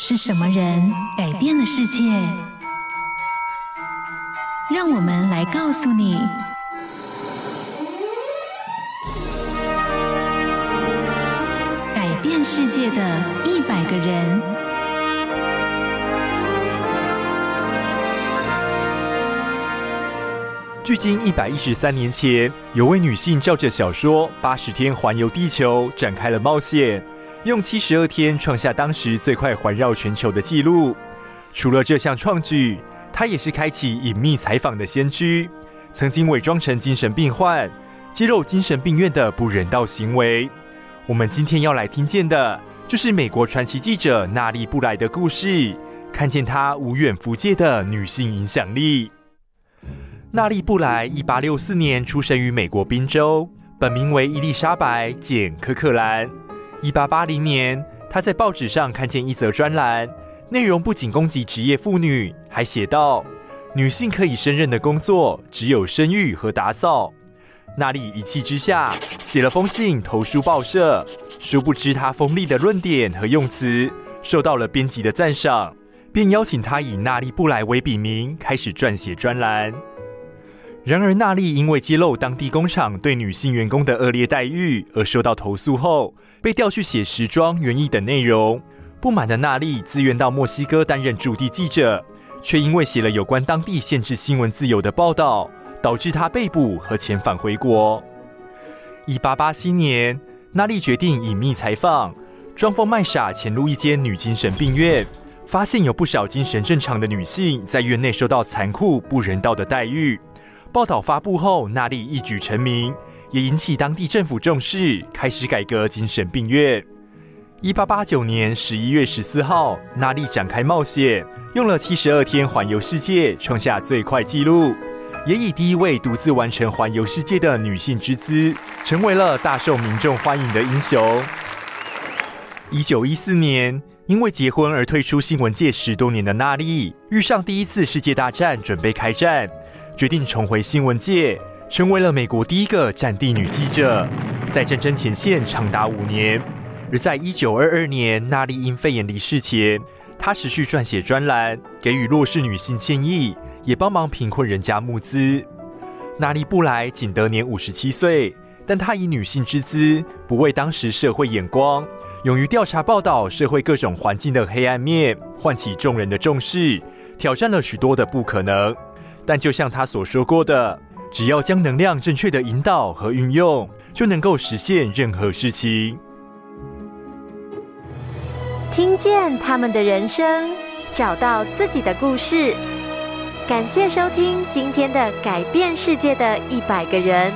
是什么人改变了世界？让我们来告诉你：改变世界的一百个人。距今一百一十三年前，有位女性照着小说《八十天环游地球》展开了冒险。用七十二天创下当时最快环绕全球的纪录。除了这项创举，他也是开启隐秘采访的先驱。曾经伪装成精神病患，揭露精神病院的不人道行为。我们今天要来听见的，就是美国传奇记者娜莉布莱的故事。看见她无远弗届的女性影响力。娜莉布莱一八六四年出生于美国宾州，本名为伊丽莎白简科克兰。一八八零年，他在报纸上看见一则专栏，内容不仅攻击职业妇女，还写道：女性可以胜任的工作只有生育和打扫。娜莉一气之下写了封信投书报社，殊不知他锋利的论点和用词受到了编辑的赞赏，便邀请他以娜莉布莱为笔名开始撰写专栏。然而，娜丽因为揭露当地工厂对女性员工的恶劣待遇而受到投诉后，被调去写时装、园艺等内容。不满的娜丽自愿到墨西哥担任驻地记者，却因为写了有关当地限制新闻自由的报道，导致她被捕和遣返回国。一八八七年，娜丽决定隐秘采访，装疯卖傻潜入一间女精神病院，发现有不少精神正常的女性在院内受到残酷不人道的待遇。报道发布后，娜莉一举成名，也引起当地政府重视，开始改革精神病院。一八八九年十一月十四号，娜莉展开冒险，用了七十二天环游世界，创下最快纪录，也以第一位独自完成环游世界的女性之姿，成为了大受民众欢迎的英雄。一九一四年，因为结婚而退出新闻界十多年的娜莉，遇上第一次世界大战，准备开战。决定重回新闻界，成为了美国第一个战地女记者，在战争前线长达五年。而在一九二二年，娜莉因肺炎离世前，她持续撰写专栏，给予弱势女性建议，也帮忙贫困人家募资。娜莉布莱仅得年五十七岁，但她以女性之姿，不畏当时社会眼光，勇于调查报道社会各种环境的黑暗面，唤起众人的重视，挑战了许多的不可能。但就像他所说过的，只要将能量正确的引导和运用，就能够实现任何事情。听见他们的人生，找到自己的故事。感谢收听今天的改变世界的一百个人。